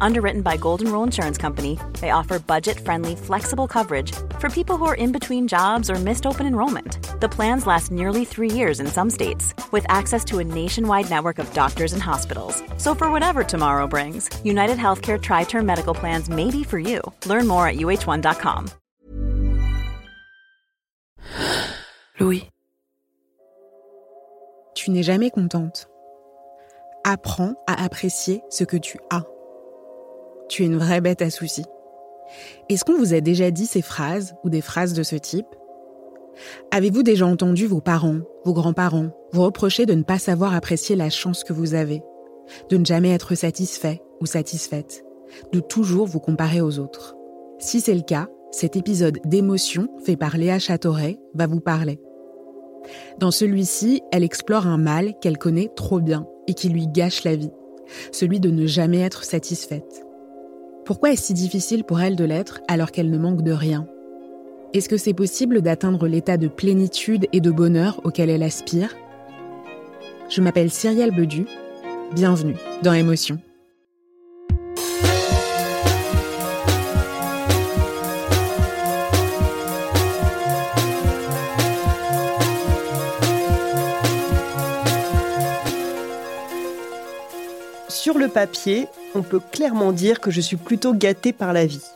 Underwritten by Golden Rule Insurance Company, they offer budget friendly, flexible coverage for people who are in between jobs or missed open enrollment. The plans last nearly three years in some states, with access to a nationwide network of doctors and hospitals. So, for whatever tomorrow brings, United Healthcare Tri Term Medical Plans may be for you. Learn more at uh1.com. Louis. Tu n'es jamais contente. Apprends à apprécier ce que tu as. Tu es une vraie bête à soucis. Est-ce qu'on vous a déjà dit ces phrases ou des phrases de ce type? Avez-vous déjà entendu vos parents, vos grands-parents vous reprocher de ne pas savoir apprécier la chance que vous avez, de ne jamais être satisfait ou satisfaite, de toujours vous comparer aux autres? Si c'est le cas, cet épisode d'émotion fait par Léa Châteauret va vous parler. Dans celui-ci, elle explore un mal qu'elle connaît trop bien et qui lui gâche la vie, celui de ne jamais être satisfaite. Pourquoi est-ce si difficile pour elle de l'être alors qu'elle ne manque de rien? Est-ce que c'est possible d'atteindre l'état de plénitude et de bonheur auquel elle aspire? Je m'appelle Cyrielle Bedu. Bienvenue dans Émotion. Sur le papier, on peut clairement dire que je suis plutôt gâtée par la vie.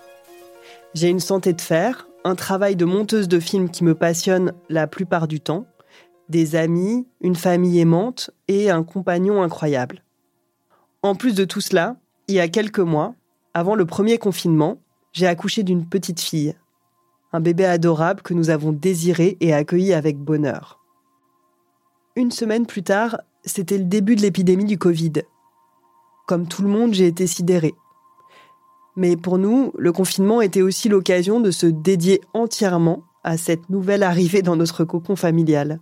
J'ai une santé de fer, un travail de monteuse de films qui me passionne la plupart du temps, des amis, une famille aimante et un compagnon incroyable. En plus de tout cela, il y a quelques mois, avant le premier confinement, j'ai accouché d'une petite fille, un bébé adorable que nous avons désiré et accueilli avec bonheur. Une semaine plus tard, c'était le début de l'épidémie du Covid comme tout le monde, j'ai été sidérée. Mais pour nous, le confinement était aussi l'occasion de se dédier entièrement à cette nouvelle arrivée dans notre cocon familial.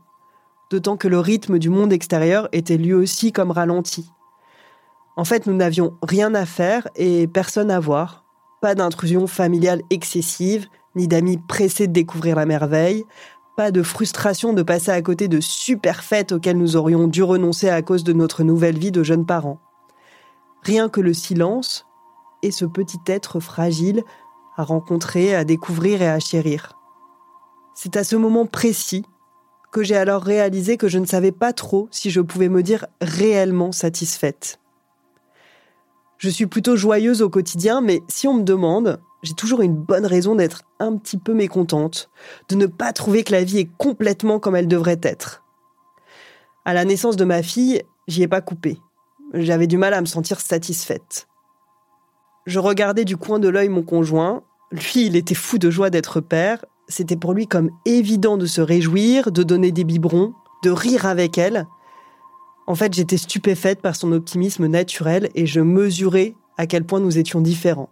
D'autant que le rythme du monde extérieur était lui aussi comme ralenti. En fait, nous n'avions rien à faire et personne à voir. Pas d'intrusion familiale excessive, ni d'amis pressés de découvrir la merveille, pas de frustration de passer à côté de super fêtes auxquelles nous aurions dû renoncer à cause de notre nouvelle vie de jeunes parents rien que le silence et ce petit être fragile à rencontrer, à découvrir et à chérir. C'est à ce moment précis que j'ai alors réalisé que je ne savais pas trop si je pouvais me dire réellement satisfaite. Je suis plutôt joyeuse au quotidien, mais si on me demande, j'ai toujours une bonne raison d'être un petit peu mécontente, de ne pas trouver que la vie est complètement comme elle devrait être. À la naissance de ma fille, j'y ai pas coupé. J'avais du mal à me sentir satisfaite. Je regardais du coin de l'œil mon conjoint. Lui, il était fou de joie d'être père. C'était pour lui comme évident de se réjouir, de donner des biberons, de rire avec elle. En fait, j'étais stupéfaite par son optimisme naturel et je mesurais à quel point nous étions différents.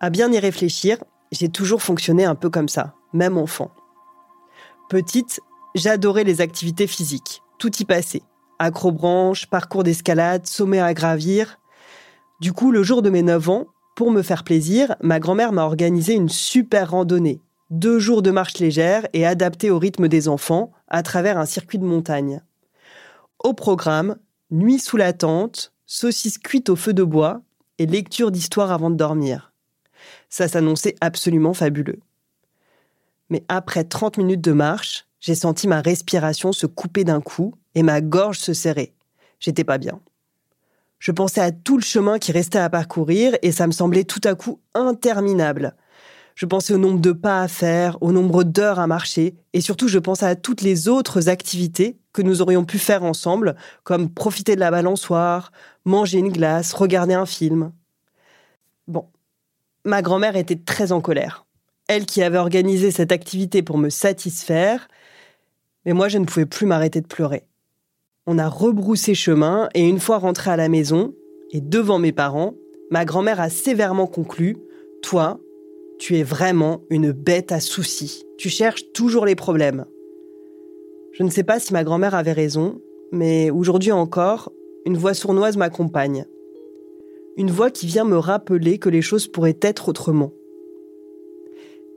À bien y réfléchir, j'ai toujours fonctionné un peu comme ça, même enfant. Petite, j'adorais les activités physiques, tout y passait acrobranche, parcours d'escalade, sommet à gravir. Du coup, le jour de mes 9 ans, pour me faire plaisir, ma grand-mère m'a organisé une super randonnée. Deux jours de marche légère et adaptée au rythme des enfants à travers un circuit de montagne. Au programme, nuit sous la tente, saucisse cuite au feu de bois et lecture d'histoire avant de dormir. Ça s'annonçait absolument fabuleux. Mais après 30 minutes de marche, j'ai senti ma respiration se couper d'un coup et ma gorge se serrait. J'étais pas bien. Je pensais à tout le chemin qui restait à parcourir et ça me semblait tout à coup interminable. Je pensais au nombre de pas à faire, au nombre d'heures à marcher et surtout je pensais à toutes les autres activités que nous aurions pu faire ensemble, comme profiter de la balançoire, manger une glace, regarder un film. Bon, ma grand-mère était très en colère. elle qui avait organisé cette activité pour me satisfaire, mais moi je ne pouvais plus m'arrêter de pleurer. On a rebroussé chemin et une fois rentré à la maison, et devant mes parents, ma grand-mère a sévèrement conclu Toi, tu es vraiment une bête à soucis. Tu cherches toujours les problèmes. Je ne sais pas si ma grand-mère avait raison, mais aujourd'hui encore, une voix sournoise m'accompagne. Une voix qui vient me rappeler que les choses pourraient être autrement.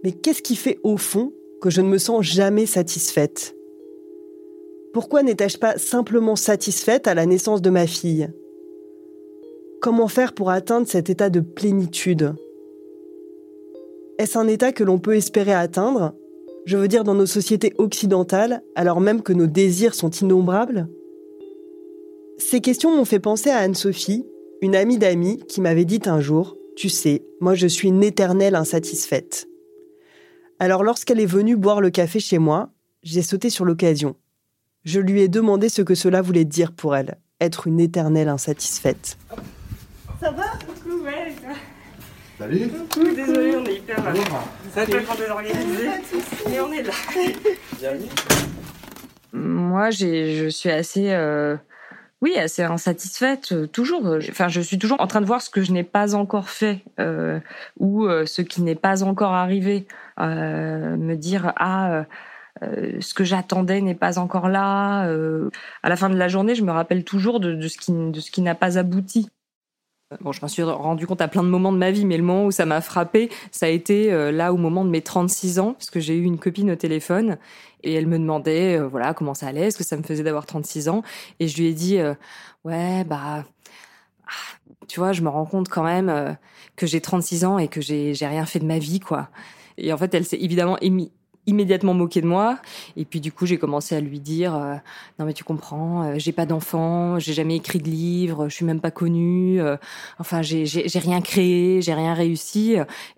Mais qu'est-ce qui fait au fond que je ne me sens jamais satisfaite? Pourquoi n'étais-je pas simplement satisfaite à la naissance de ma fille? Comment faire pour atteindre cet état de plénitude? Est-ce un état que l'on peut espérer atteindre? Je veux dire dans nos sociétés occidentales, alors même que nos désirs sont innombrables? Ces questions m'ont fait penser à Anne-Sophie, une amie d'amis qui m'avait dit un jour Tu sais, moi je suis une éternelle insatisfaite. Alors lorsqu'elle est venue boire le café chez moi, j'ai sauté sur l'occasion. Je lui ai demandé ce que cela voulait dire pour elle, être une éternelle insatisfaite. Ça va? Coucou, ouais, Salut Coucou, désolé, on est hyper là. Ça complètement désorganisé, mais on est là. Bienvenue. Moi, j'ai, je suis assez, euh, oui, assez insatisfaite euh, toujours. Enfin, je suis toujours en train de voir ce que je n'ai pas encore fait euh, ou euh, ce qui n'est pas encore arrivé. Euh, me dire ah. Euh, ce que j'attendais n'est pas encore là. à la fin de la journée, je me rappelle toujours de, ce qui, n'a pas abouti. Bon, je m'en suis rendu compte à plein de moments de ma vie, mais le moment où ça m'a frappé, ça a été euh, là au moment de mes 36 ans, parce que j'ai eu une copine au téléphone et elle me demandait, euh, voilà, comment ça allait, ce que ça me faisait d'avoir 36 ans, et je lui ai dit, euh, ouais, bah, ah, tu vois, je me rends compte quand même que j'ai 36 ans et que j'ai rien fait de ma vie, quoi. Et en fait, elle s'est évidemment émis, immédiatement moqué de moi. Et puis du coup j'ai commencé à lui dire euh, non mais tu comprends euh, j'ai pas d'enfant j'ai jamais écrit de livre je suis même pas connue euh, enfin j'ai j'ai rien créé j'ai rien réussi.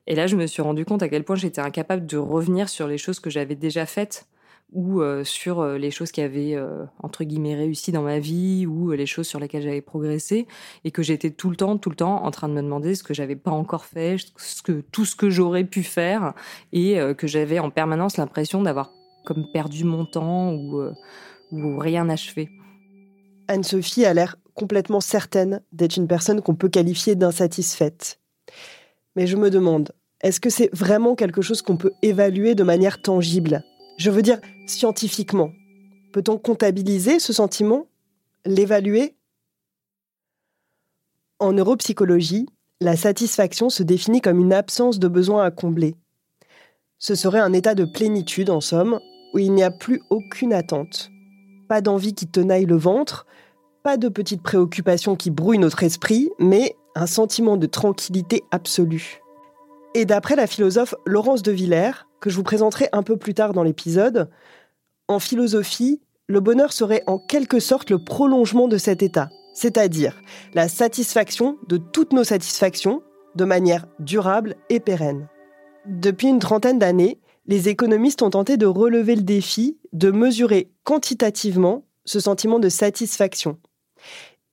Et là je me suis rendu compte à quel point j'étais incapable de revenir sur les choses que j'avais déjà faites ou euh, sur euh, les choses qui avaient euh, entre guillemets réussi dans ma vie ou les choses sur lesquelles j'avais progressé et que j'étais tout le temps tout le temps en train de me demander ce que j'avais pas encore fait ce que tout ce que j'aurais pu faire et que j'avais en permanence l'impression d'avoir comme perdu mon temps ou ou rien achevé. Anne-Sophie a l'air complètement certaine d'être une personne qu'on peut qualifier d'insatisfaite. Mais je me demande, est-ce que c'est vraiment quelque chose qu'on peut évaluer de manière tangible? Je veux dire scientifiquement? Peut-on comptabiliser ce sentiment? L'évaluer? En neuropsychologie, la satisfaction se définit comme une absence de besoin à combler. Ce serait un état de plénitude, en somme, où il n'y a plus aucune attente. Pas d'envie qui tenaille le ventre, pas de petites préoccupations qui brouillent notre esprit, mais un sentiment de tranquillité absolue. Et d'après la philosophe Laurence de Villers, que je vous présenterai un peu plus tard dans l'épisode, en philosophie, le bonheur serait en quelque sorte le prolongement de cet état, c'est-à-dire la satisfaction de toutes nos satisfactions de manière durable et pérenne. Depuis une trentaine d'années, les économistes ont tenté de relever le défi de mesurer quantitativement ce sentiment de satisfaction,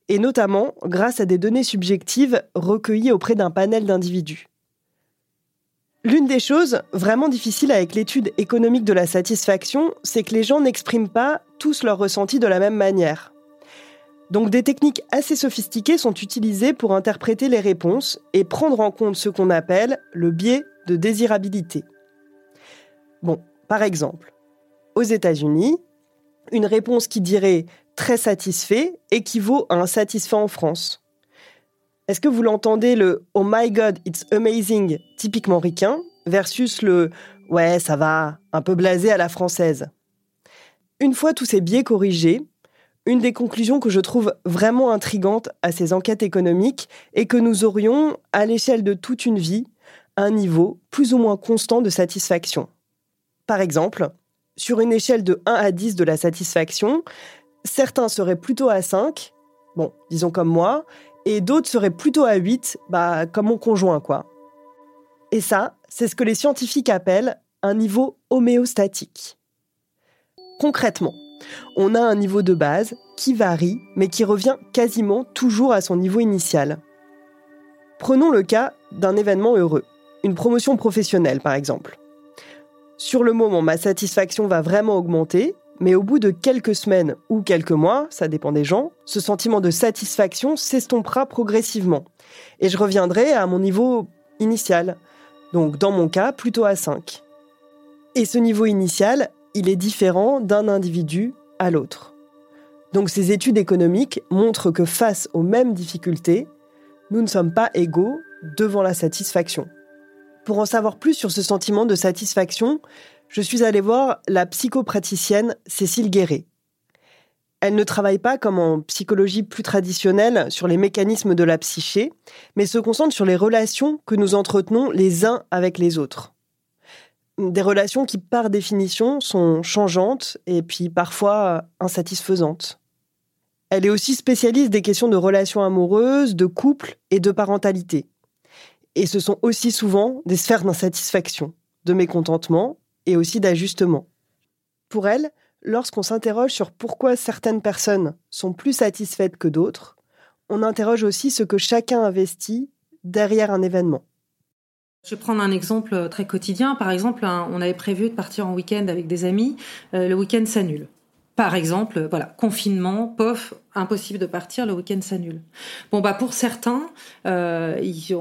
et notamment grâce à des données subjectives recueillies auprès d'un panel d'individus. L'une des choses vraiment difficiles avec l'étude économique de la satisfaction, c'est que les gens n'expriment pas tous leurs ressentis de la même manière. Donc des techniques assez sophistiquées sont utilisées pour interpréter les réponses et prendre en compte ce qu'on appelle le biais de désirabilité. Bon, par exemple, aux États-Unis, une réponse qui dirait très satisfait équivaut à un satisfait en France. Est-ce que vous l'entendez le Oh my God, it's amazing typiquement ricain versus le Ouais, ça va, un peu blasé à la française? Une fois tous ces biais corrigés, une des conclusions que je trouve vraiment intrigante à ces enquêtes économiques est que nous aurions, à l'échelle de toute une vie, un niveau plus ou moins constant de satisfaction. Par exemple, sur une échelle de 1 à 10 de la satisfaction, certains seraient plutôt à 5, bon, disons comme moi, et d'autres seraient plutôt à 8, bah, comme mon conjoint, quoi. Et ça, c'est ce que les scientifiques appellent un niveau homéostatique. Concrètement, on a un niveau de base qui varie, mais qui revient quasiment toujours à son niveau initial. Prenons le cas d'un événement heureux, une promotion professionnelle par exemple. Sur le moment, ma satisfaction va vraiment augmenter, mais au bout de quelques semaines ou quelques mois, ça dépend des gens, ce sentiment de satisfaction s'estompera progressivement. Et je reviendrai à mon niveau initial, donc dans mon cas plutôt à 5. Et ce niveau initial, il est différent d'un individu à l'autre. Donc ces études économiques montrent que face aux mêmes difficultés, nous ne sommes pas égaux devant la satisfaction. Pour en savoir plus sur ce sentiment de satisfaction, je suis allée voir la psychopraticienne Cécile Guéret. Elle ne travaille pas comme en psychologie plus traditionnelle sur les mécanismes de la psyché, mais se concentre sur les relations que nous entretenons les uns avec les autres. Des relations qui, par définition, sont changeantes et puis parfois insatisfaisantes. Elle est aussi spécialiste des questions de relations amoureuses, de couple et de parentalité. Et ce sont aussi souvent des sphères d'insatisfaction, de mécontentement et aussi d'ajustement. Pour elle, lorsqu'on s'interroge sur pourquoi certaines personnes sont plus satisfaites que d'autres, on interroge aussi ce que chacun investit derrière un événement. Je vais prendre un exemple très quotidien. Par exemple, on avait prévu de partir en week-end avec des amis. Euh, le week-end s'annule. Par exemple, voilà, confinement, pof, impossible de partir, le week-end s'annule. Bon bah pour certains, euh, ils,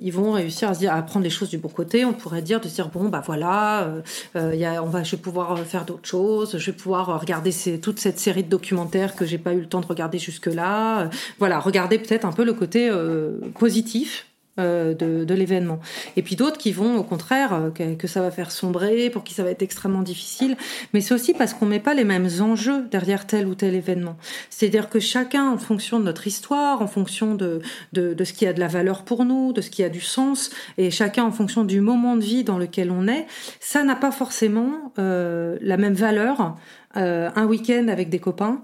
ils, vont réussir à se dire à prendre les choses du bon côté. On pourrait dire de dire bon bah voilà, euh, euh y a, on va, je vais pouvoir faire d'autres choses, je vais pouvoir regarder toute cette série de documentaires que j'ai pas eu le temps de regarder jusque là. voilà, regarder peut-être un peu le côté euh, positif euh, de, l'événement. Et puis d'autres qui vont au contraire, euh, que, ça va faire sombrer, pour qui ça va être extrêmement difficile. Mais c'est aussi parce qu'on met pas les mêmes enjeux derrière tel ou tel événement. C'est-à-dire que chacun, en fonction de notre histoire, en fonction de, de, ce qui a de la valeur pour nous, de ce qui a du sens, et chacun en fonction du moment de vie dans lequel on est, ça n'a pas forcément euh, la même valeur. un week-end avec des copains,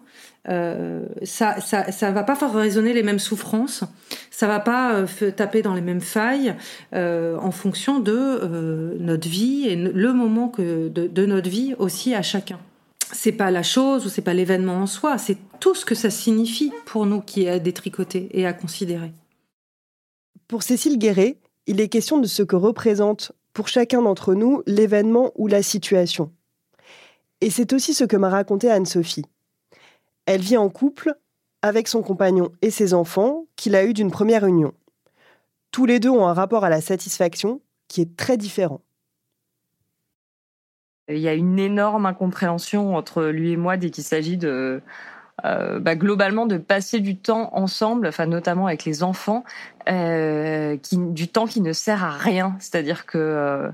euh, ça, ça, ça va pas faire résonner les mêmes souffrances, ça va pas euh, taper dans les mêmes failles euh, en fonction de notre vie et le moment que de, de, notre vie aussi à chacun. C'est pas la chose ou c'est pas l'événement en soi, c'est tout ce que ça signifie pour nous qui est à détricoter et à considérer. Pour Cécile Guéret, il est question de ce que représente pour chacun d'entre nous l'événement ou la situation. Et c'est aussi ce que m'a raconté Anne-Sophie. Elle vit en couple avec son compagnon et ses enfants qu'il a eu d'une première union. Tous les deux ont un rapport à la satisfaction qui est très différent. Il y a une énorme incompréhension entre lui et moi dès qu'il s'agit de euh, bah, globalement de passer du temps ensemble, enfin notamment avec les enfants, euh, du temps qui ne sert à rien. C'est-à-dire que euh,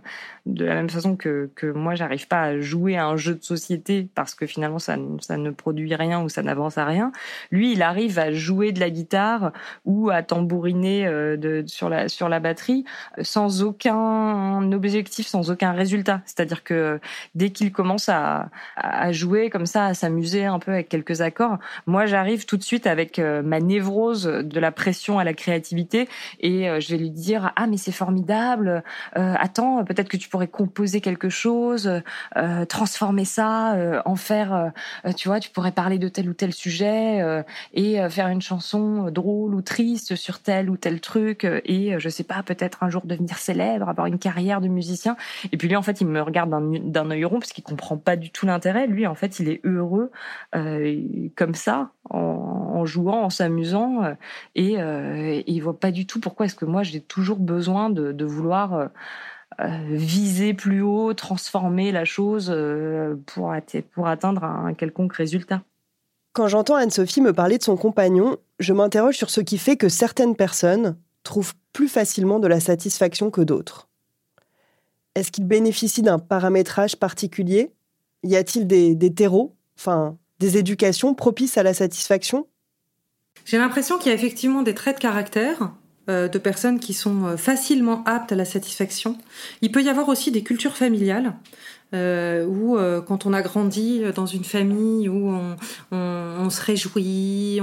de la même façon que, que moi, j'arrive pas à jouer à un jeu de société parce que finalement ça, ça ne produit rien ou ça n'avance à rien. Lui, il arrive à jouer de la guitare ou à tambouriner euh, sur la sur la batterie sans aucun objectif, sans aucun résultat. C'est-à-dire que dès qu'il commence à, à jouer comme ça, à s'amuser un peu avec quelques accords, moi j'arrive tout de suite avec ma névrose de la pression à la créativité et je vais lui dire ah mais c'est formidable, attends peut-être que tu pourrais composer quelque chose, euh, transformer ça, euh, en faire, euh, tu vois, tu pourrais parler de tel ou tel sujet et faire une chanson drôle ou triste sur tel ou tel truc et je sais pas, peut-être un jour devenir célèbre, avoir une carrière de musicien. Et puis lui, en fait, il me regarde d'un œil rond parce qu'il comprend pas du tout l'intérêt. Lui, en fait, il est heureux comme ça, en, jouant, en s'amusant, et, et, il voit pas du tout pourquoi est-ce que moi j'ai toujours besoin de, vouloir euh, viser plus haut, transformer la chose euh, pour, pour atteindre un quelconque résultat. Quand j'entends Anne-Sophie me parler de son compagnon, je m'interroge sur ce qui fait que certaines personnes trouvent plus facilement de la satisfaction que d'autres. Est-ce qu'il bénéficie d'un paramétrage particulier? Y a-t-il des, des terreaux, enfin des éducations propices à la satisfaction? J'ai l'impression qu'il y a effectivement des traits de caractère euh, de personnes qui sont euh, facilement aptes à la satisfaction. Il peut y avoir aussi des cultures familiales euh, où euh, quand on a grandi dans une famille où on, se réjouit,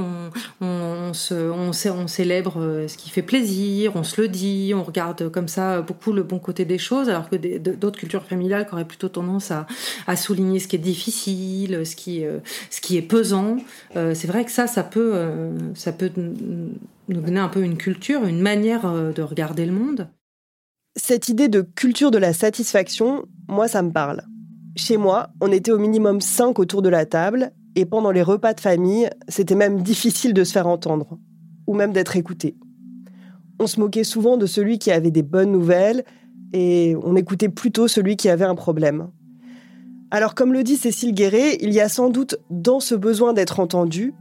on, se, célèbre euh, ce qui fait plaisir, on se le dit, on regarde comme ça beaucoup le bon côté des choses, alors que d'autres cultures familiales qui auraient plutôt tendance à, souligner ce qui est difficile, ce qui, euh, est pesant. C'est vrai que ça, ça peut nous donner un peu une culture, une manière de regarder le monde. Cette idée de culture de la satisfaction, moi, ça me parle. Chez moi, on était au minimum cinq autour de la table, et pendant les repas de famille, c'était même difficile de se faire entendre, ou même d'être écouté. On se moquait souvent de celui qui avait des bonnes nouvelles, et on écoutait plutôt celui qui avait un problème. Alors comme le dit Cécile Guéret, il y a sans doute dans ce besoin d'être entendu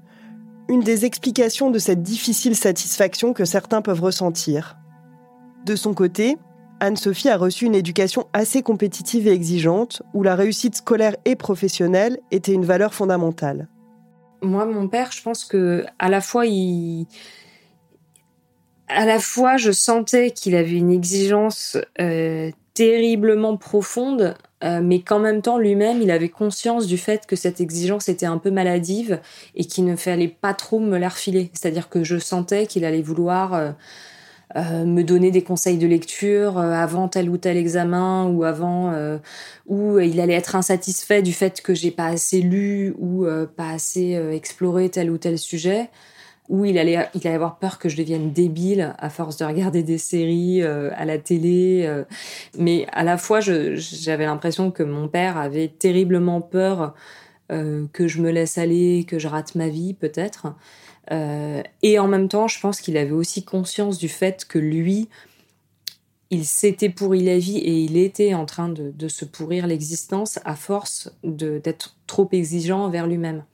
une des explications de cette difficile satisfaction que certains peuvent ressentir. De son côté, Anne-Sophie a reçu une éducation assez compétitive et exigeante, où la réussite scolaire et professionnelle était une valeur fondamentale. Moi, mon père, je pense que à la fois il, à la fois, je sentais qu'il avait une exigence euh, terriblement profonde, euh, mais qu'en même temps, lui-même, il avait conscience du fait que cette exigence était un peu maladive et qu'il ne fallait pas trop me la refiler. C'est-à-dire que je sentais qu'il allait vouloir euh, euh, me donner des conseils de lecture avant tel ou tel examen ou avant où il allait être insatisfait du fait que j'ai pas assez lu ou pas assez exploré tel ou tel sujet où il allait, il allait avoir peur que je devienne débile à force de regarder des séries euh, à la télé. Euh. mais à la fois, j'avais l'impression que mon père avait terriblement peur euh, que je me laisse aller, que je rate ma vie peut-être. Et en même temps, je pense qu'il avait aussi conscience du fait que lui, il s'était pourri la vie et il était en train de, se pourrir l'existence à force d'être trop exigeant envers lui-même.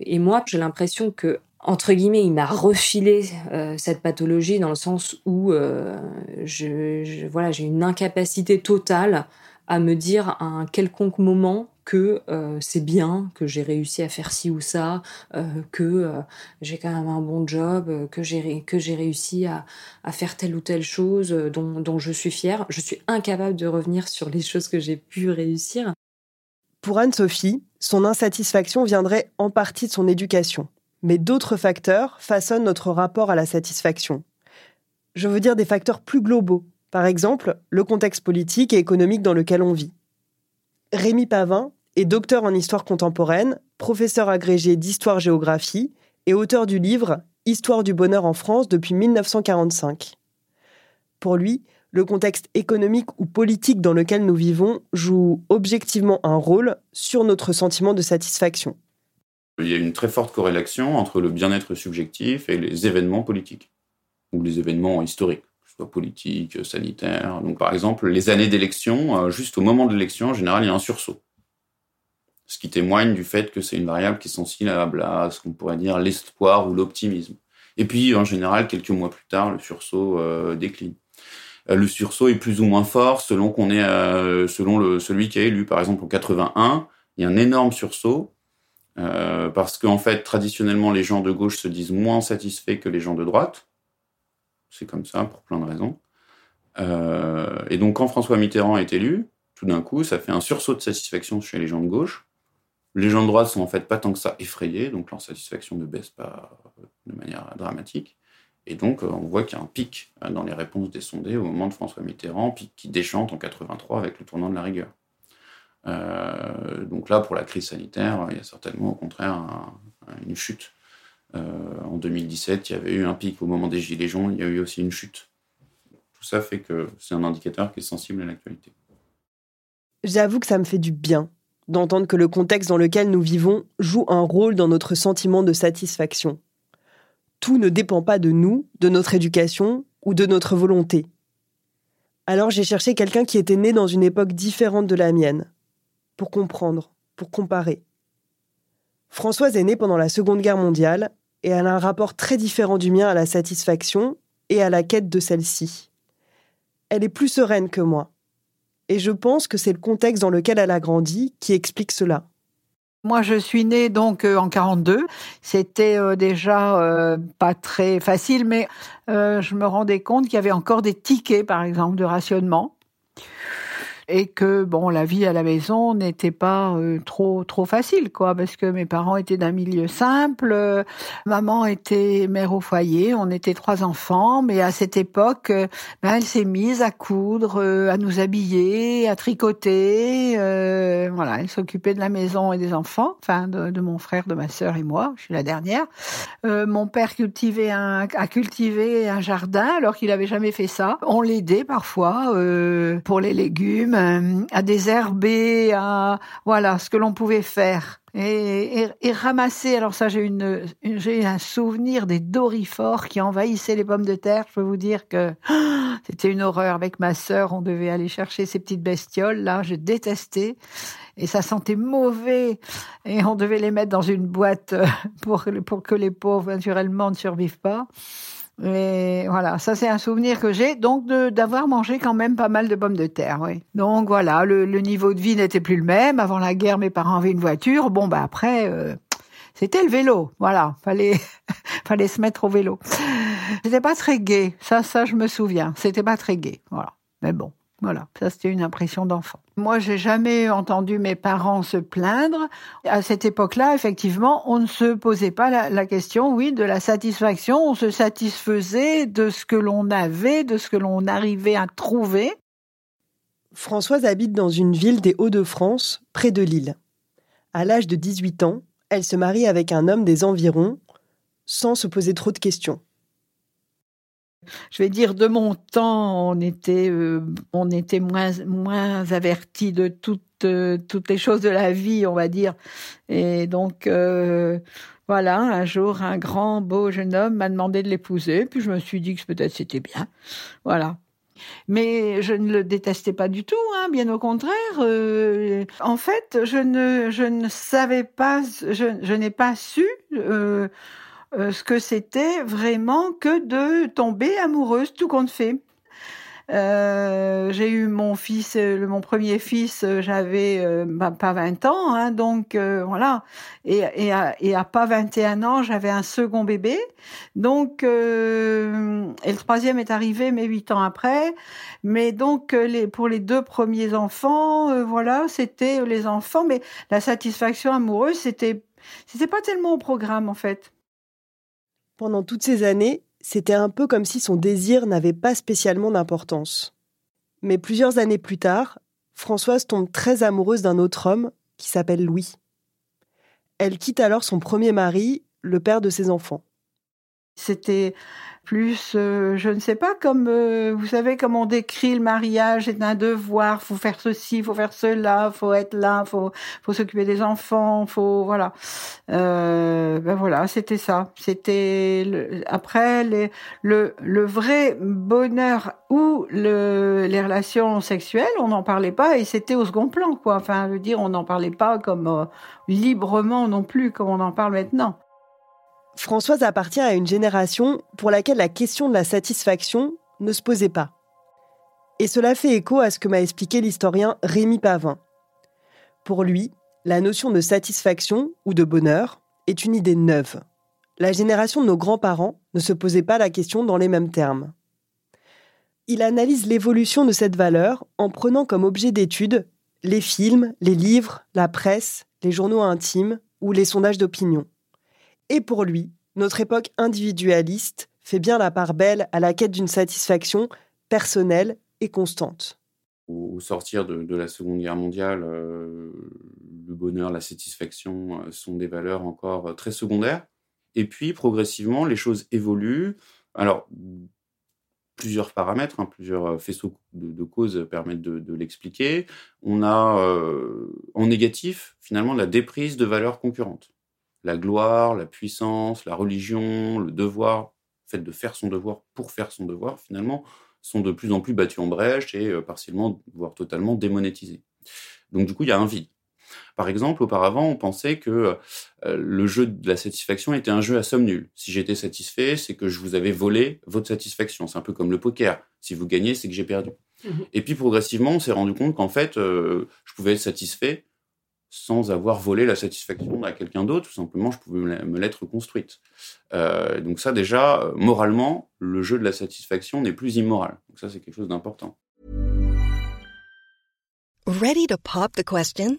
Et moi, j'ai l'impression que entre guillemets, il m'a refilé euh, cette pathologie dans le sens où euh, voilà, j'ai une incapacité totale à me dire à un quelconque moment que euh, c'est bien, que j'ai réussi à faire ci ou ça, que j'ai quand même un bon job, que j'ai réussi à, à, faire telle ou telle chose dont, dont je suis fière. Je suis incapable de revenir sur les choses que j'ai pu réussir. Pour Anne-Sophie, son insatisfaction viendrait en partie de son éducation mais d'autres facteurs façonnent notre rapport à la satisfaction. Je veux dire des facteurs plus globaux, par exemple le contexte politique et économique dans lequel on vit. Rémi Pavin est docteur en histoire contemporaine, professeur agrégé d'histoire-géographie et auteur du livre Histoire du bonheur en France depuis 1945. Pour lui, le contexte économique ou politique dans lequel nous vivons joue objectivement un rôle sur notre sentiment de satisfaction. Il y a une très forte corrélation entre le bien-être subjectif et les événements politiques, ou les événements historiques, soit politiques, sanitaires. Donc par exemple, les années d'élection, euh, juste au moment de l'élection, en général, il y a un sursaut. Ce qui témoigne du fait que c'est une variable qui est sensible à ce qu'on pourrait dire l'espoir ou l'optimisme. Et puis, en général, quelques mois plus tard, le sursaut euh, décline. Euh, le sursaut est plus ou moins fort selon est, le, celui qui a élu. Par exemple, en 81, il y a un énorme sursaut euh, parce qu'en fait, traditionnellement, les gens de gauche se disent moins satisfaits que les gens de droite. C'est comme ça, pour plein de raisons. Euh, et donc, quand François Mitterrand est élu, tout d'un coup, ça fait un sursaut de satisfaction chez les gens de gauche. Les gens de droite sont en fait pas tant que ça effrayés, donc leur satisfaction ne baisse pas de manière dramatique. Et donc, on voit qu'il y a un pic dans les réponses des sondés au moment de François Mitterrand, pic qui déchante en 83 avec le tournant de la rigueur. Euh, donc là, pour la crise sanitaire, il y a certainement au contraire une chute. Euh, en 2017, il y avait eu un pic. Au moment des Gilets jaunes, il y a eu aussi une chute. Tout ça fait que c'est un indicateur qui est sensible à l'actualité. J'avoue que ça me fait du bien d'entendre que le contexte dans lequel nous vivons joue un rôle dans notre sentiment de satisfaction. Tout ne dépend pas de nous, de notre éducation ou de notre volonté. Alors j'ai cherché quelqu'un qui était né dans une époque différente de la mienne, pour comprendre, pour comparer. Françoise est née pendant la Seconde Guerre mondiale et elle a un rapport très différent du mien à la satisfaction et à la quête de celle-ci. Elle est plus sereine que moi. Et je pense que c'est le contexte dans lequel elle a grandi qui explique cela. Moi, je suis née donc euh, en 42. C'était euh, déjà euh, pas très facile, mais je me rendais compte qu'il y avait encore des tickets, par exemple, de rationnement. Et que bon la vie à la maison n'était pas euh, trop trop facile quoi parce que mes parents étaient d'un milieu simple euh, maman était mère au foyer on était trois enfants mais à cette époque euh, ben, elle s'est mise à coudre à nous habiller à tricoter voilà elle s'occupait de la maison et des enfants enfin de, de, mon frère de ma sœur et moi je suis la dernière. Mon père cultivait un a cultivé un jardin alors qu'il avait jamais fait ça. On l'aidait parfois pour les légumes euh, à désherber, à voilà ce que l'on pouvait faire. Et, ramasser, alors ça j'ai une, j'ai un souvenir des dorifores qui envahissaient les pommes de terre. Je peux vous dire que c'était une horreur. Avec ma sœur, on devait aller chercher ces petites bestioles. Là, je détestais et ça sentait mauvais. Et on devait les mettre dans une boîte pour pour que les pauvres naturellement ne survivent pas. Et voilà, ça c'est un souvenir que j'ai, donc d'avoir mangé quand même pas mal de pommes de terre, oui. Donc voilà, le, niveau de vie n'était plus le même. Avant la guerre, mes parents avaient une voiture. Bon, bah après, euh, c'était le vélo. Voilà, fallait fallait se mettre au vélo. C'était pas très gai, ça, ça je me souviens. C'était pas très gai, voilà. Mais bon. Voilà, ça c'était une impression d'enfant. Moi, j'ai jamais entendu mes parents se plaindre. À cette époque-là, effectivement, on ne se posait pas la, question, oui, de la satisfaction. On se satisfaisait de ce que l'on avait, de ce que l'on arrivait à trouver. Françoise habite dans une ville des Hauts-de-France, près de Lille. À l'âge de 18 ans, elle se marie avec un homme des environs, sans se poser trop de questions je vais dire de mon temps, on était euh, moins moins averti de toutes euh, toutes les choses de la vie, on va dire. Et donc euh, voilà, un jour un grand beau jeune homme m'a demandé de l'épouser, puis je me suis dit que peut-être c'était bien. Voilà. Mais je ne le détestais pas du tout, hein, bien au contraire. en fait, je ne ne savais pas, je, n'ai pas su ce que c'était vraiment que de tomber amoureuse tout compte fait. Euh, j'ai eu mon fils, euh, mon premier fils, euh, j'avais bah, pas 20 ans, hein, donc voilà. Et, et, à, et à pas 21 ans, j'avais un second bébé. Donc, et le troisième est arrivé, mais huit ans après. Mais donc, les, pour les deux premiers enfants, voilà, c'était les enfants. Mais la satisfaction amoureuse, c'était, c'était pas tellement au programme en fait. Pendant toutes ces années, c'était un peu comme si son désir n'avait pas spécialement d'importance. Mais plusieurs années plus tard, Françoise tombe très amoureuse d'un autre homme qui s'appelle Louis. Elle quitte alors son premier mari, le père de ses enfants. C'était plus, euh, je ne sais pas, comme euh, vous savez comment on décrit le mariage, c'est un devoir, faut faire ceci, faut faire cela, faut être là, faut faut s'occuper des enfants, faut voilà. Euh, ben voilà, c'était ça. C'était après le vrai bonheur ou le, les relations sexuelles, on n'en parlait pas et c'était au second plan quoi. Enfin, je veux dire, on n'en parlait pas comme librement non plus comme on en parle maintenant. Françoise appartient à une génération pour laquelle la question de la satisfaction ne se posait pas. Et cela fait écho à ce que m'a expliqué l'historien Rémi Pavin. Pour lui, la notion de satisfaction ou de bonheur est une idée neuve. La génération de nos grands-parents ne se posait pas la question dans les mêmes termes. Il analyse l'évolution de cette valeur en prenant comme objet d'étude les films, les livres, la presse, les journaux intimes ou les sondages d'opinion. Et pour lui, notre époque individualiste fait bien la part belle à la quête d'une satisfaction personnelle et constante. Au sortir de, la Seconde Guerre mondiale, euh, le bonheur, la satisfaction euh, sont des valeurs encore euh, très secondaires. Et puis, progressivement, les choses évoluent. Alors, plusieurs paramètres, hein, plusieurs faisceaux de, causes permettent de, l'expliquer. On a en négatif, finalement, la déprise de valeurs concurrentes la gloire, la puissance, la religion, le devoir, le fait de faire son devoir pour faire son devoir, finalement, sont de plus en plus battus en brèche et euh, partiellement, voire totalement démonétisés. Donc du coup, il y a un vide. Par exemple, auparavant, on pensait que euh, le jeu de la satisfaction était un jeu à somme nulle. Si j'étais satisfait, c'est que je vous avais volé votre satisfaction. C'est un peu comme le poker. Si vous gagnez, c'est que j'ai perdu. Mmh et puis progressivement, on s'est rendu compte qu'en fait, euh, je pouvais être satisfait sans avoir volé la satisfaction à quelqu'un d'autre, tout simplement, je pouvais me l'être construite. Euh, donc ça, déjà, euh, moralement, le jeu de la satisfaction n'est plus immoral. Donc ça, c'est quelque chose d'important. Ready to pop the question?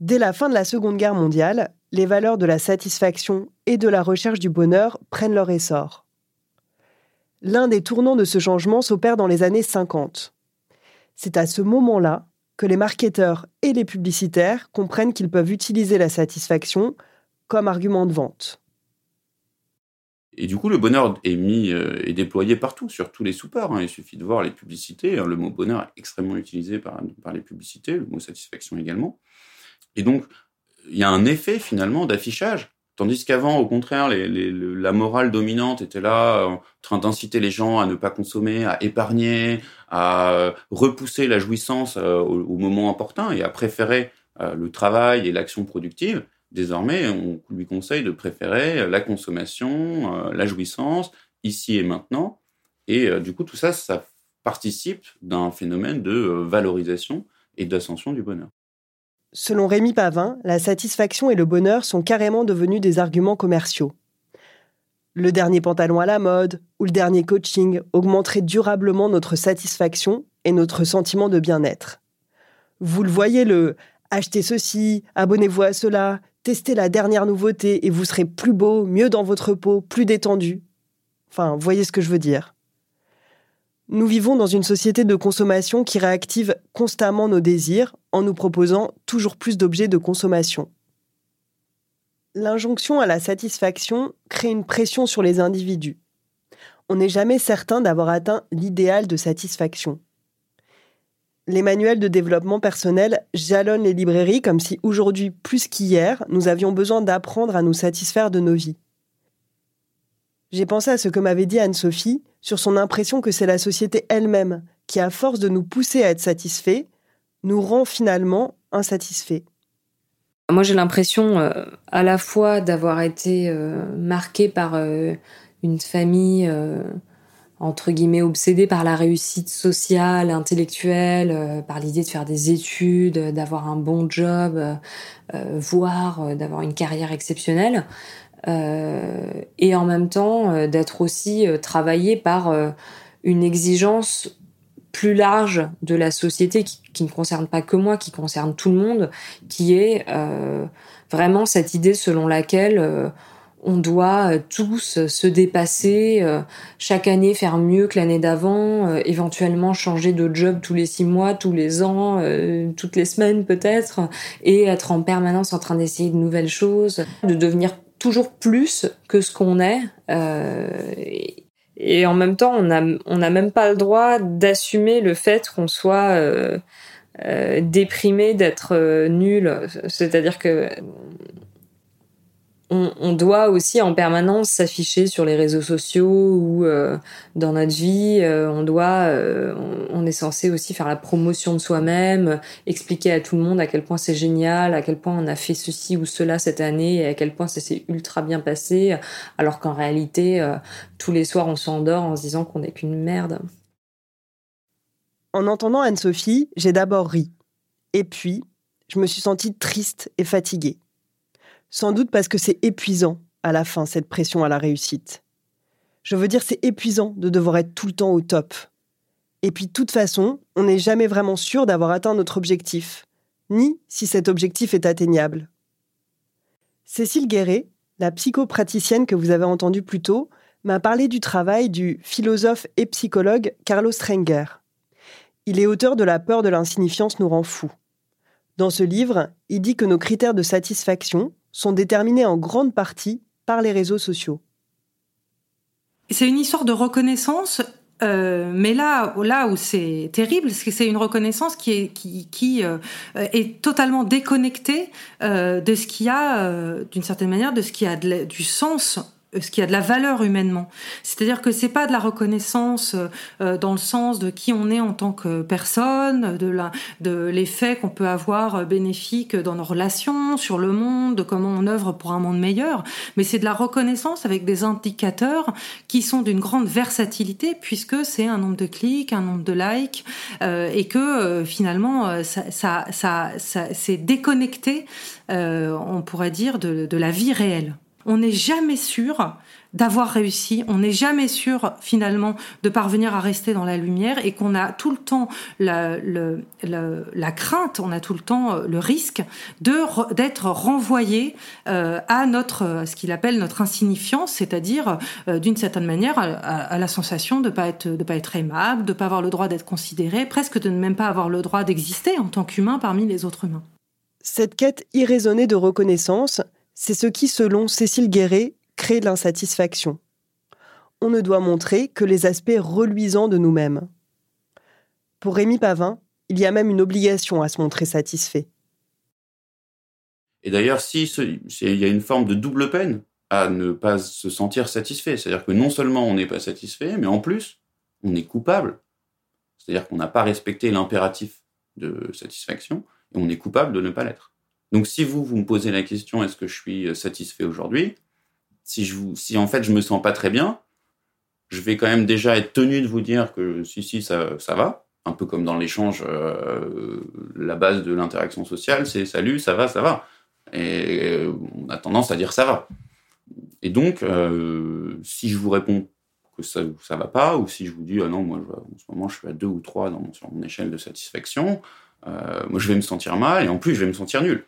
Dès la fin de la Seconde Guerre mondiale, les valeurs de la satisfaction et de la recherche du bonheur prennent leur essor. L'un des tournants de ce changement s'opère dans les années 50. C'est à ce moment-là que les marketeurs et les publicitaires comprennent qu'ils peuvent utiliser la satisfaction comme argument de vente. Et du coup, le bonheur est mis euh, et déployé partout, sur tous les supports. Hein. Il suffit de voir les publicités. Le mot bonheur est extrêmement utilisé par les publicités, le mot satisfaction également. Et donc, il y a un effet finalement d'affichage. Tandis qu'avant, au contraire, la morale dominante était là, en train d'inciter les gens à ne pas consommer, à épargner, à repousser la jouissance euh, au, au moment opportun et à préférer euh, le travail et l'action productive. Désormais, on lui conseille de préférer la consommation, euh, la jouissance, ici et maintenant. Et du coup, tout ça, ça participe d'un phénomène de valorisation et d'ascension du bonheur. Selon Rémi Pavin, la satisfaction et le bonheur sont carrément devenus des arguments commerciaux. Le dernier pantalon à la mode ou le dernier coaching augmenterait durablement notre satisfaction et notre sentiment de bien-être. Vous le voyez, le achetez ceci, abonnez-vous à cela, testez la dernière nouveauté et vous serez plus beau, mieux dans votre peau, plus détendu. Enfin, voyez ce que je veux dire. Nous vivons dans une société de consommation qui réactive constamment nos désirs en nous proposant toujours plus d'objets de consommation. L'injonction à la satisfaction crée une pression sur les individus. On n'est jamais certain d'avoir atteint l'idéal de satisfaction. Les manuels de développement personnel jalonnent les librairies comme si aujourd'hui plus qu'hier, nous avions besoin d'apprendre à nous satisfaire de nos vies. J'ai pensé à ce que m'avait dit Anne-Sophie sur son impression que c'est la société elle-même qui, à force de nous pousser à être satisfaits, nous rend finalement insatisfaits. Moi, j'ai l'impression euh, à la fois d'avoir été euh, marquée par euh, une famille entre guillemets obsédée par la réussite sociale, intellectuelle, par l'idée de faire des études, d'avoir un bon job, voire d'avoir une carrière exceptionnelle. Euh, et en même temps euh, d'être aussi euh, travaillé par une exigence plus large de la société qui, ne concerne pas que moi, qui concerne tout le monde, qui est vraiment cette idée selon laquelle on doit tous se dépasser, chaque année faire mieux que l'année d'avant, éventuellement changer de job tous les six mois, tous les ans, toutes les semaines peut-être, et être en permanence en train d'essayer de nouvelles choses, de devenir toujours plus que ce qu'on est. Euh, et, en même temps, on n'a même pas le droit d'assumer le fait qu'on soit euh, euh, déprimé d'être nul. C'est-à-dire que on, doit aussi en permanence s'afficher sur les réseaux sociaux ou euh, dans notre vie. Euh, on doit, euh, on, est censé aussi faire la promotion de soi-même, expliquer à tout le monde à quel point c'est génial, à quel point on a fait ceci ou cela cette année et à quel point ça s'est ultra bien passé, alors qu'en réalité, tous les soirs on s'endort en se disant qu'on n'est qu'une merde. En entendant Anne-Sophie, j'ai d'abord ri. Et puis, je me suis sentie triste et fatiguée. Sans doute parce que c'est épuisant à la fin, cette pression à la réussite. Je veux dire, c'est épuisant de devoir être tout le temps au top. Et puis, de toute façon, on n'est jamais vraiment sûr d'avoir atteint notre objectif, ni si cet objectif est atteignable. Cécile Guéret, la psychopraticienne que vous avez entendue plus tôt, m'a parlé du travail du philosophe et psychologue Carlos Strenger. Il est auteur de La peur de l'insignifiance nous rend fous. Dans ce livre, il dit que nos critères de satisfaction, sont déterminés en grande partie par les réseaux sociaux. C'est une histoire de reconnaissance, euh, mais là, là où c'est terrible, c'est que c'est une reconnaissance qui est, euh, totalement déconnectée euh, de ce qui a, d'une certaine manière, de ce qui a du sens ce qui a de la valeur humainement. C'est-à-dire que c'est pas de la reconnaissance euh, dans le sens de qui on est en tant que personne, de la, de l'effet qu'on peut avoir euh, bénéfique dans nos relations, sur le monde, de comment on œuvre pour un monde meilleur, mais c'est de la reconnaissance avec des indicateurs qui sont d'une grande versatilité puisque c'est un nombre de clics, un nombre de likes euh, et que euh, finalement ça, ça, ça, ça c'est déconnecté, euh, on pourrait dire, de, de la vie réelle. On n'est jamais sûr d'avoir réussi, on n'est jamais sûr finalement de parvenir à rester dans la lumière et qu'on a tout le temps la, la crainte, on a tout le temps euh, le risque de d'être renvoyé euh, à notre à ce qu'il appelle notre insignifiance, c'est-à-dire euh, d'une certaine manière à, à, la sensation de pas être de pas être aimable, de pas avoir le droit d'être considéré, presque de ne même pas avoir le droit d'exister en tant qu'humain parmi les autres humains. Cette quête irraisonnée de reconnaissance, c'est ce qui, selon Cécile Guéret, crée l'insatisfaction. On ne doit montrer que les aspects reluisants de nous-mêmes. Pour Rémi Pavin, il y a même une obligation à se montrer satisfait. Et d'ailleurs, si il y a une forme de double peine à ne pas se sentir satisfait, c'est-à-dire que non seulement on n'est pas satisfait, mais en plus, on est coupable. C'est-à-dire qu'on n'a pas respecté l'impératif de satisfaction et on est coupable de ne pas l'être. Donc si vous, vous me posez la question, est-ce que je suis satisfait aujourd'hui? Si, je en fait je me sens pas très bien, je vais quand même déjà être tenu de vous dire que si, si, ça, ça va. Un peu comme dans l'échange, euh, la base de l'interaction sociale, c'est salut, ça va, ça va. Et on a tendance à dire ça va. Et donc, euh, si je vous réponds que ça ça va pas, ou si je vous dis ah non, moi en ce moment je suis à deux ou trois dans, sur mon échelle de satisfaction, euh, moi je vais me sentir mal et en plus je vais me sentir nul.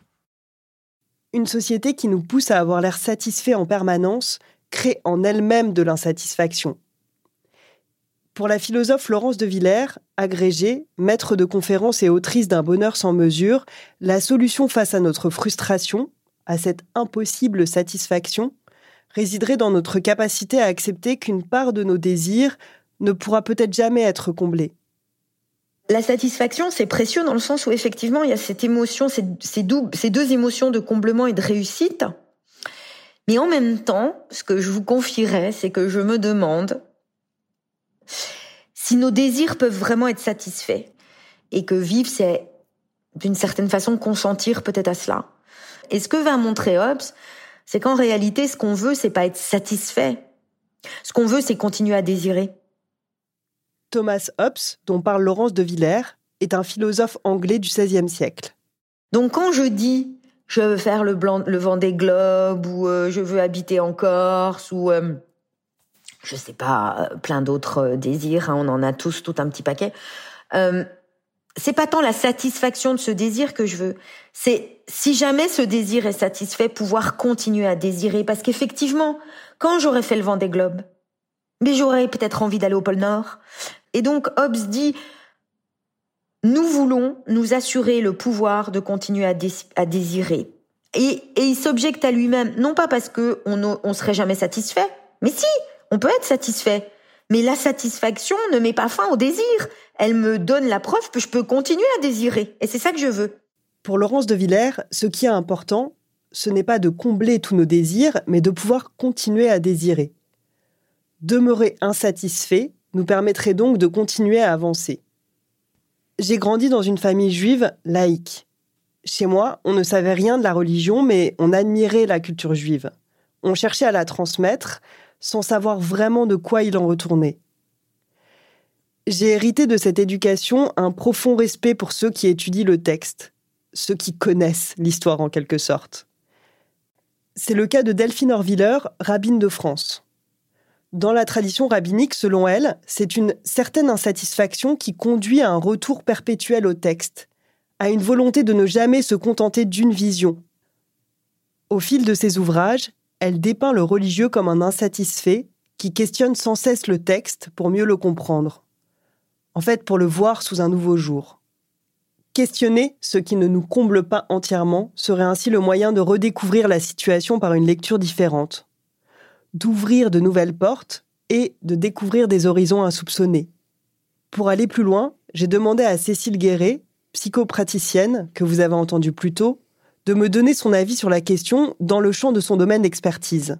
Une société qui nous pousse à avoir l'air satisfait en permanence crée en elle-même de l'insatisfaction. Pour la philosophe Florence de Villers, agrégée, maître de conférences et autrice d'un bonheur sans mesure, la solution face à notre frustration, à cette impossible satisfaction, résiderait dans notre capacité à accepter qu'une part de nos désirs ne pourra peut-être jamais être comblée. La satisfaction, c'est précieux dans le sens où effectivement, il y a cette émotion, ces, deux émotions de comblement et de réussite. Mais en même temps, ce que je vous confierais, c'est que je me demande si nos désirs peuvent vraiment être satisfaits et que vivre, c'est d'une certaine façon consentir peut-être à cela. Et ce que va montrer Hobbes, c'est qu'en réalité, ce qu'on veut, c'est pas être satisfait. Ce qu'on veut, c'est continuer à désirer. Thomas Hobbes, dont parle Laurence de Villers, est un philosophe anglais du XVIe siècle. Donc quand je dis je veux faire le, blanc, le Vendée Globe ou euh, je veux habiter en Corse ou euh, je sais pas euh, plein d'autres euh, désirs, hein, on en a tous tout un petit paquet. Euh, c'est pas tant la satisfaction de ce désir que je veux, c'est si jamais ce désir est satisfait, pouvoir continuer à désirer parce qu'effectivement, quand j'aurais fait le Vendée Globe, mais j'aurais peut-être envie d'aller au pôle Nord, et donc Hobbes dit, nous voulons nous assurer le pouvoir de continuer à, désirer. Et, il s'objecte à lui-même, non pas parce que on serait jamais satisfait, mais si, on peut être satisfait. Mais la satisfaction ne met pas fin au désir. Elle me donne la preuve que je peux continuer à désirer. Et c'est ça que je veux. Pour Laurence de Villers, ce qui est important, ce n'est pas de combler tous nos désirs, mais de pouvoir continuer à désirer. Demeurer insatisfait nous permettrait donc de continuer à avancer. J'ai grandi dans une famille juive laïque. Chez moi, on ne savait rien de la religion, mais on admirait la culture juive. On cherchait à la transmettre sans savoir vraiment de quoi il en retournait. J'ai hérité de cette éducation un profond respect pour ceux qui étudient le texte, ceux qui connaissent l'histoire en quelque sorte. C'est le cas de Delphine Orviller, rabbine de France. Dans la tradition rabbinique, selon elle, c'est une certaine insatisfaction qui conduit à un retour perpétuel au texte, à une volonté de ne jamais se contenter d'une vision. Au fil de ses ouvrages, elle dépeint le religieux comme un insatisfait qui questionne sans cesse le texte pour mieux le comprendre. En fait, pour le voir sous un nouveau jour. Questionner ce qui ne nous comble pas entièrement serait ainsi le moyen de redécouvrir la situation par une lecture différente d'ouvrir de nouvelles portes et de découvrir des horizons insoupçonnés. Pour aller plus loin, j'ai demandé à Cécile Guéret, psychopraticienne que vous avez entendue plus tôt, de me donner son avis sur la question dans le champ de son domaine d'expertise.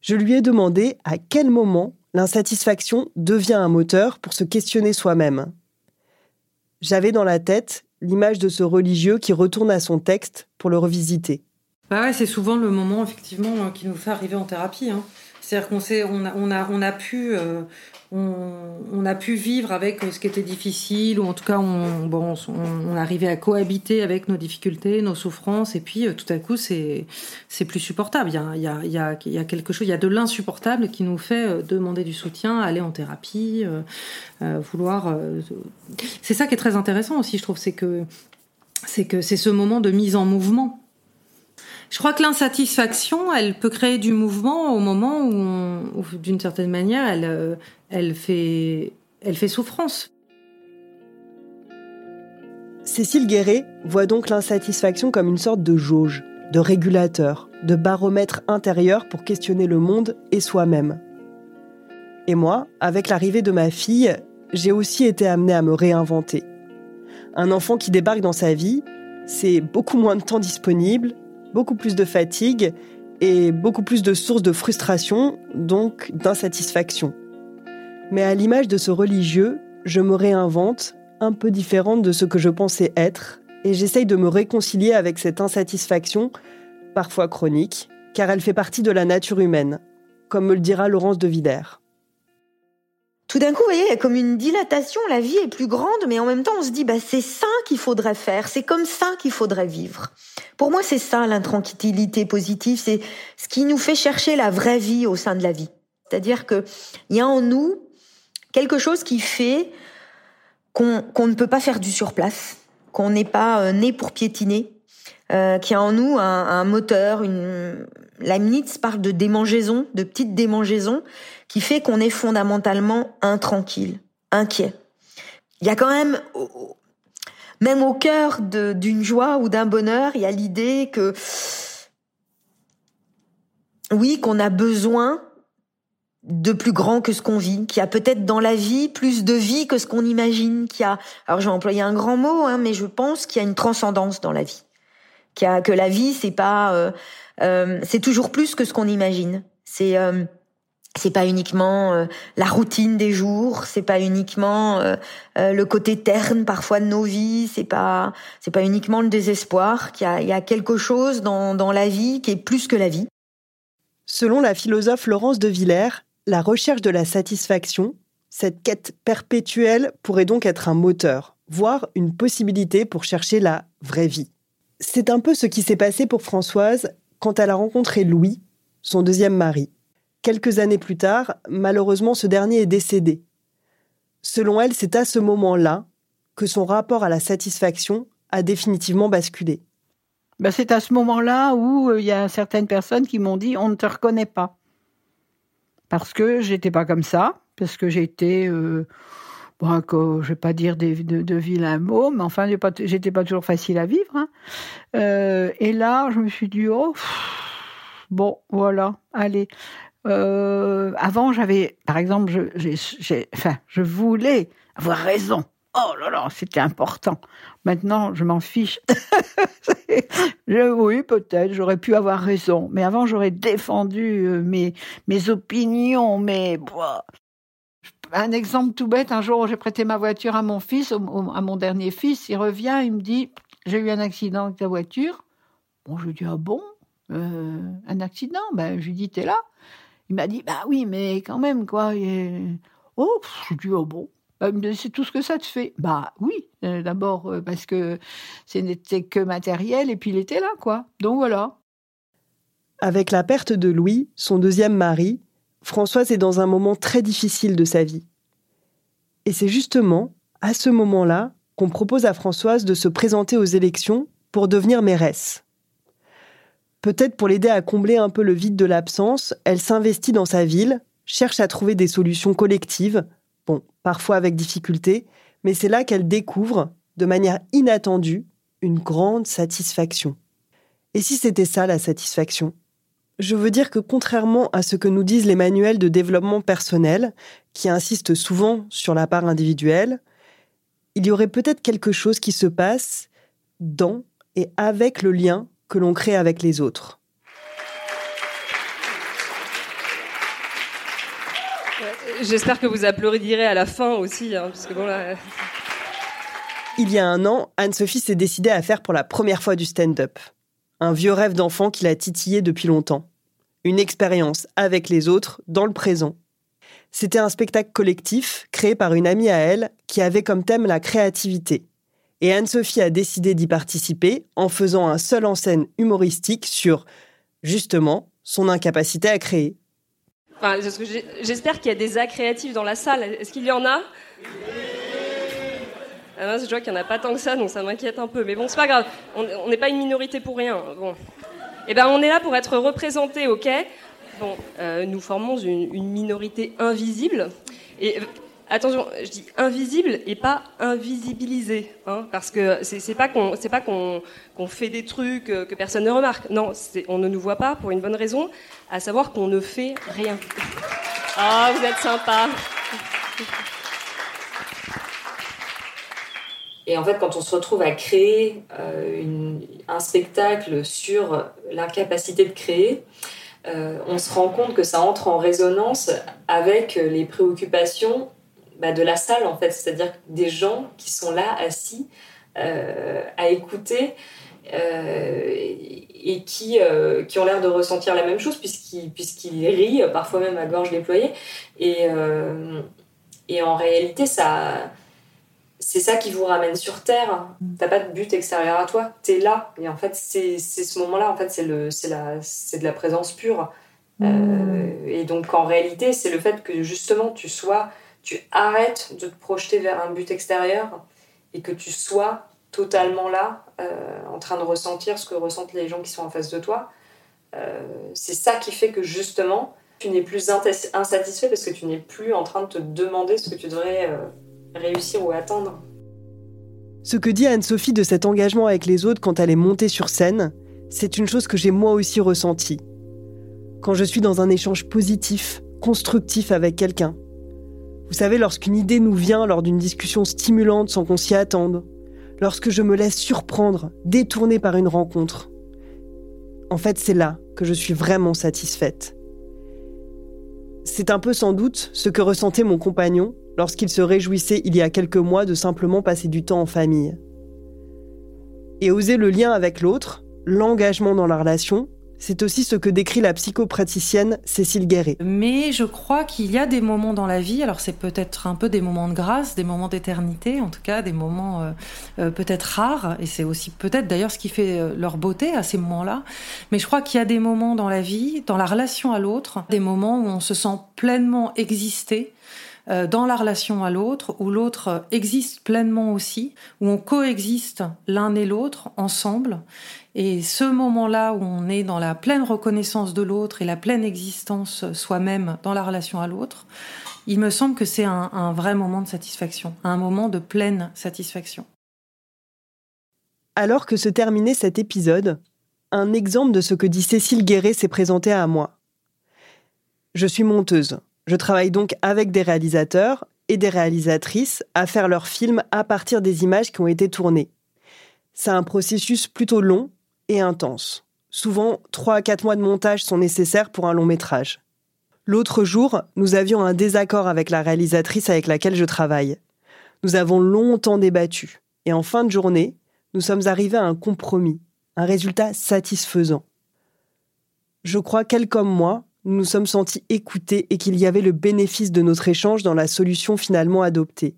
Je lui ai demandé à quel moment l'insatisfaction devient un moteur pour se questionner soi-même. J'avais dans la tête l'image de ce religieux qui retourne à son texte pour le revisiter. Bah ouais, c'est souvent le moment effectivement qui nous fait arriver en thérapie. Hein. C'est-à-dire qu'on sait, on a, on a, on a pu, euh, on, a pu vivre avec ce qui était difficile, ou en tout cas, on, bon, on, arrivait à cohabiter avec nos difficultés, nos souffrances, et puis euh, tout à coup, c'est, plus supportable. Il y a, il y a, il y a, quelque chose, il y a de l'insupportable qui nous fait euh, demander du soutien, aller en thérapie, vouloir. c'est ça qui est très intéressant aussi, je trouve, c'est que c'est ce moment de mise en mouvement je crois que l'insatisfaction, elle peut créer du mouvement au moment où, d'une certaine manière, elle, euh, elle, fait, elle fait souffrance. Cécile Guéret voit donc l'insatisfaction comme une sorte de jauge, de régulateur, de baromètre intérieur pour questionner le monde et soi-même. Et moi, avec l'arrivée de ma fille, j'ai aussi été amenée à me réinventer. Un enfant qui débarque dans sa vie, c'est beaucoup moins de temps disponible, beaucoup plus de fatigue et beaucoup plus de sources de frustration, donc d'insatisfaction. Mais à l'image de ce religieux, je me réinvente, un peu différente de ce que je pensais être, et j'essaye de me réconcilier avec cette insatisfaction, parfois chronique, car elle fait partie de la nature humaine, comme me le dira Laurence de Villers tout d'un coup, vous voyez, il y a comme une dilatation, la vie est plus grande, mais en même temps, on se dit, bah, c'est ça qu'il faudrait faire, c'est comme ça qu'il faudrait vivre. Pour moi, c'est ça l'intranquillité positive, c'est ce qui nous fait chercher la vraie vie au sein de la vie. C'est-à-dire que il y a en nous quelque chose qui fait qu'on ne peut pas faire du surplace, qu'on n'est pas euh, né pour piétiner, euh, qui a en nous un, un moteur, une... Leibniz parle de démangeaison, de petites démangeaisons, qui fait qu'on est fondamentalement intranquille, inquiet. Il y a quand même, même au cœur d'une joie ou d'un bonheur, il y a l'idée que, oui, qu'on a besoin de plus grand que ce qu'on vit, qu'il y a peut-être dans la vie plus de vie que ce qu'on imagine, qu'il y a, alors j'ai employé un grand mot, hein, mais je pense qu'il y a une transcendance dans la vie, qu'il y a que la vie c'est pas, euh, euh, c'est toujours plus que ce qu'on imagine. C'est euh, c'est pas uniquement euh, la routine des jours, c'est pas uniquement euh, le côté terne parfois de nos vies, c'est pas c'est pas uniquement le désespoir, qu'il il y a quelque chose dans, dans la vie qui est plus que la vie. Selon la philosophe Laurence de Villers, la recherche de la satisfaction, cette quête perpétuelle pourrait donc être un moteur, voire une possibilité pour chercher la vraie vie. C'est un peu ce qui s'est passé pour Françoise quand elle a rencontré Louis, son deuxième mari. Quelques années plus tard, malheureusement, ce dernier est décédé. Selon elle, c'est à ce moment-là que son rapport à la satisfaction a définitivement basculé. Ben c'est à ce moment-là où euh, il y a certaines personnes qui m'ont dit on ne te reconnaît pas parce que j'étais pas comme ça, parce que j'étais, euh, bon, je vais pas dire de, vilains mots, mais enfin j'étais pas, toujours facile à vivre. Hein. Euh, et là, je me suis dit oh bon voilà, allez, euh, avant, j'avais, par exemple, je, j'ai, enfin, je voulais avoir raison. Oh là là, c'était important. Maintenant, je m'en fiche. oui, peut-être, j'aurais pu avoir raison. Mais avant, j'aurais défendu euh, mes, mes opinions, mais... Un exemple tout bête, un jour, j'ai prêté ma voiture à mon fils, à mon dernier fils. Il revient, il me dit, j'ai eu un accident avec ta voiture. Bon, je lui dis, ah bon euh, Un accident? Ben, je lui dis, t'es là il m'a dit, bah oui, mais quand même, quoi. Oh, je dis, oh bon, bah, c'est tout ce que ça te fait. Bah oui, euh, d'abord euh, parce que ce n'était que matériel et puis il était là, quoi. Donc voilà. Avec la perte de Louis, son deuxième mari, Françoise est dans un moment très difficile de sa vie. Et c'est justement à ce moment-là qu'on propose à Françoise de se présenter aux élections pour devenir mairesse. Peut-être pour l'aider à combler un peu le vide de l'absence, elle s'investit dans sa ville, cherche à trouver des solutions collectives, bon, parfois avec difficulté, mais c'est là qu'elle découvre, de manière inattendue, une grande satisfaction. Et si c'était ça la satisfaction? Je veux dire que contrairement à ce que nous disent les manuels de développement personnel, qui insistent souvent sur la part individuelle, il y aurait peut-être quelque chose qui se passe dans et avec le lien que l'on crée avec les autres. J'espère que vous applaudirez à la fin aussi, hein, parce que bon là. Il y a un an, Anne-Sophie s'est décidée à faire pour la première fois du stand-up. Un vieux rêve d'enfant qui l'a titillé depuis longtemps. Une expérience avec les autres, dans le présent. C'était un spectacle collectif créé par une amie à elle qui avait comme thème la créativité. Et Anne-Sophie a décidé d'y participer en faisant un seul en scène humoristique sur, justement, son incapacité à créer. J'espère qu'il y a des actes créatifs dans la salle. Est-ce qu'il y en a? Ah je vois qu'il n'y en a pas tant que ça, donc ça m'inquiète un peu. Mais bon, c'est pas grave. On n'est pas une minorité pour rien. Bon. Eh ben, on est là pour être représentés, ok? Bon, euh, nous formons une, minorité invisible. Et attention, je dis invisible et pas invisibilisée, hein, parce que c'est pas qu'on pas qu'on fait des trucs euh, que personne ne remarque. Non, on ne nous voit pas pour une bonne raison, à savoir qu'on ne fait rien. Ah, vous êtes sympa. Et en fait, quand on se retrouve à créer euh, un spectacle sur l'incapacité de créer, euh, on se rend compte que ça entre en résonance avec les préoccupations bah, de la salle, en fait. C'est-à-dire des gens qui sont là, assis, euh, à écouter. et qui, qui ont l'air de ressentir la même chose puisqu'ils puisqu'ils rient, parfois même à gorge déployée. Et, et en réalité, ça, c'est ça qui vous ramène sur Terre. Mm. T'as pas de but extérieur à toi, t'es là. Et en fait, c'est ce moment-là, en fait, c'est de la présence pure. Mm. Euh, et donc, en réalité, c'est le fait que justement, tu sois, tu arrêtes de te projeter vers un but extérieur et que tu sois totalement là, euh, en train de ressentir ce que ressentent les gens qui sont en face de toi. Euh, c'est ça qui fait que justement, tu n'es plus insatisfait parce que tu n'es plus en train de te demander ce que tu devrais réussir ou atteindre. Ce que dit Anne-Sophie de cet engagement avec les autres quand elle est montée sur scène, c'est une chose que j'ai moi aussi ressentie. Quand je suis dans un échange positif, constructif avec quelqu'un. Vous savez, lorsqu'une idée nous vient lors d'une discussion stimulante sans qu'on s'y attende. Lorsque je me laisse surprendre, détourner par une rencontre. En fait, c'est là que je suis vraiment satisfaite. C'est un peu sans doute ce que ressentait mon compagnon lorsqu'il se réjouissait il y a quelques mois de simplement passer du temps en famille. Et oser le lien avec l'autre, l'engagement dans la relation, c'est aussi ce que décrit la psychopraticienne Cécile Guéret. Mais je crois qu'il y a des moments dans la vie, alors c'est peut-être un peu des moments de grâce, des moments d'éternité, en tout cas des moments euh, euh, peut-être rares, et c'est aussi peut-être d'ailleurs ce qui fait euh, leur beauté à ces moments-là. Mais je crois qu'il y a des moments dans la vie, dans la relation à l'autre, des moments où on se sent pleinement exister, dans la relation à l'autre, où l'autre existe pleinement aussi, où on coexiste l'un et l'autre ensemble. Et ce moment-là où on est dans la pleine reconnaissance de l'autre et la pleine existence soi-même dans la relation à l'autre, il me semble que c'est un, un vrai moment de satisfaction, un moment de pleine satisfaction. Alors que se terminait cet épisode, un exemple de ce que dit Cécile Guéret s'est présenté à moi. Je suis monteuse. Je travaille donc avec des réalisateurs et des réalisatrices à faire leurs films à partir des images qui ont été tournées. C'est un processus plutôt long et intense. Souvent, 3 à 4 mois de montage sont nécessaires pour un long métrage. L'autre jour, nous avions un désaccord avec la réalisatrice avec laquelle je travaille. Nous avons longtemps débattu, et en fin de journée, nous sommes arrivés à un compromis, un résultat satisfaisant. Je crois qu'elle comme moi, nous nous sommes sentis écoutés et qu'il y avait le bénéfice de notre échange dans la solution finalement adoptée.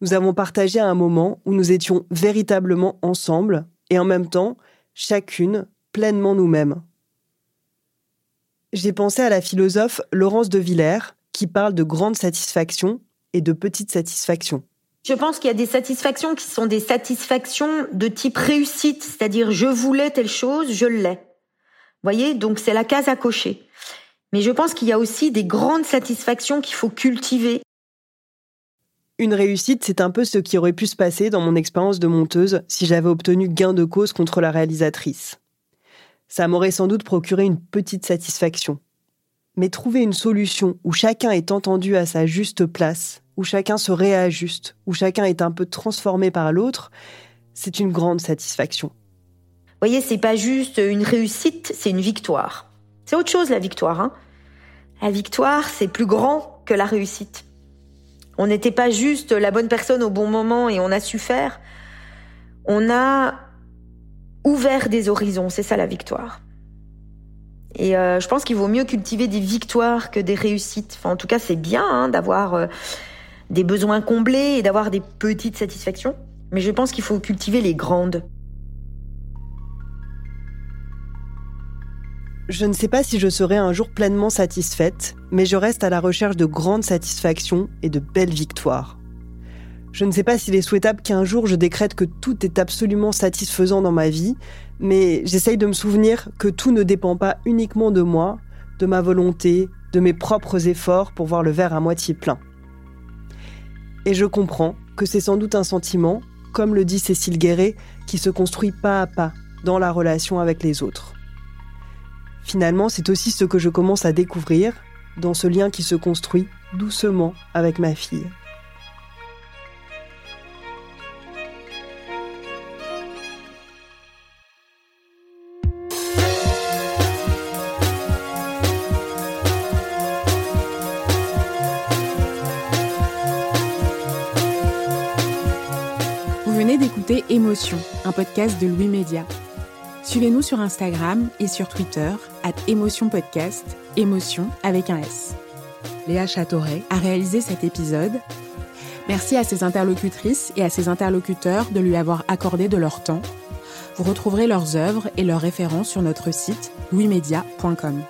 Nous avons partagé un moment où nous étions véritablement ensemble et en même temps, chacune pleinement nous-mêmes. J'ai pensé à la philosophe Laurence de Villers qui parle de grande satisfaction et de petite satisfaction. Je pense qu'il y a des satisfactions qui sont des satisfactions de type réussite, c'est-à-dire je voulais telle chose, je l'ai voyez, donc c'est la case à cocher. Mais je pense qu'il y a aussi des grandes satisfactions qu'il faut cultiver. Une réussite, c'est un peu ce qui aurait pu se passer dans mon expérience de monteuse si j'avais obtenu gain de cause contre la réalisatrice. Ça m'aurait sans doute procuré une petite satisfaction. Mais trouver une solution où chacun est entendu à sa juste place, où chacun se réajuste, où chacun est un peu transformé par l'autre, c'est une grande satisfaction voyez, c'est pas juste une réussite, c'est une victoire. C'est autre chose la victoire. Hein. la victoire, c'est plus grand. que la réussite. On n'était pas juste la bonne personne au bon moment et on a su faire. On a ouvert des horizons, c'est ça la victoire. Et euh, je pense qu'il vaut mieux cultiver des victoires que des réussites. Enfin, en tout cas, c'est bien hein, d'avoir euh, des besoins comblés et d'avoir des petites satisfactions. Mais je pense qu'il faut cultiver les grandes. Je ne sais pas si je serai un jour pleinement satisfaite, mais je reste à la recherche de grandes satisfactions et de belles victoires. Je ne sais pas s'il est souhaitable qu'un jour je décrète que tout est absolument satisfaisant dans ma vie, mais j'essaye de me souvenir que tout ne dépend pas uniquement de moi, de ma volonté, de mes propres efforts pour voir le verre à moitié plein. Et je comprends que c'est sans doute un sentiment, comme le dit Cécile Guéret, qui se construit pas à pas dans la relation avec les autres. Finalement, c'est aussi ce que je commence à découvrir dans ce lien qui se construit doucement avec ma fille. Vous venez d'écouter Émotion, un podcast de Louis Média. Suivez-nous sur Instagram et sur Twitter, at Émotion Podcast, émotion avec un S. Léa Châteauret a réalisé cet épisode. Merci à ses interlocutrices et à ses interlocuteurs de lui avoir accordé de leur temps. Vous retrouverez leurs œuvres et leurs références sur notre site louismedia.com.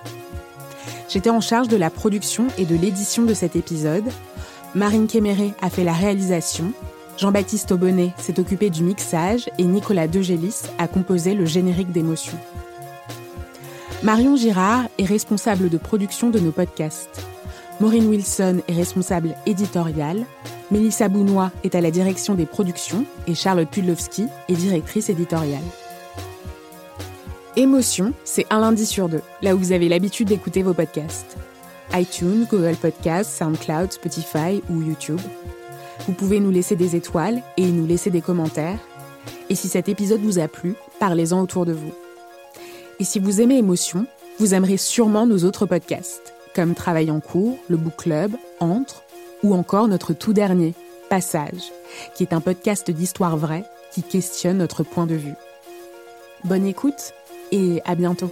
J'étais en charge de la production et de l'édition de cet épisode. Marine Kéméré a fait la réalisation Jean-Baptiste Aubonnet s'est occupé du mixage et Nicolas Degélis a composé le générique d'émotion. Marion Girard est responsable de production de nos podcasts. Maureen Wilson est responsable éditoriale. Mélissa Bounois est à la direction des productions et Charlotte Pudlowski est directrice éditoriale. Émotion, c'est un lundi sur deux, là où vous avez l'habitude d'écouter vos podcasts. iTunes, Google Podcasts, SoundCloud, Spotify ou YouTube. Vous pouvez nous laisser des étoiles et nous laisser des commentaires. Et si cet épisode vous a plu, parlez-en autour de vous. Et si vous aimez Émotion, vous aimerez sûrement nos autres podcasts, comme Travail en cours, le Book Club, Entre, ou encore notre tout dernier, Passage, qui est un podcast d'histoire vraie qui questionne notre point de vue. Bonne écoute et à bientôt.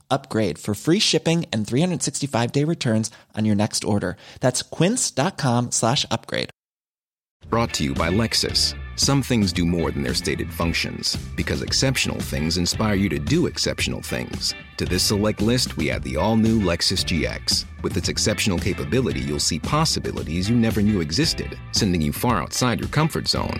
upgrade for free shipping and 365 day returns on your next order. That's quince.com slash upgrade. Brought to you by Lexus. Some things do more than their stated functions, because exceptional things inspire you to do exceptional things. To this select list, we add the all new Lexus GX. With its exceptional capability, you'll see possibilities you never knew existed, sending you far outside your comfort zone.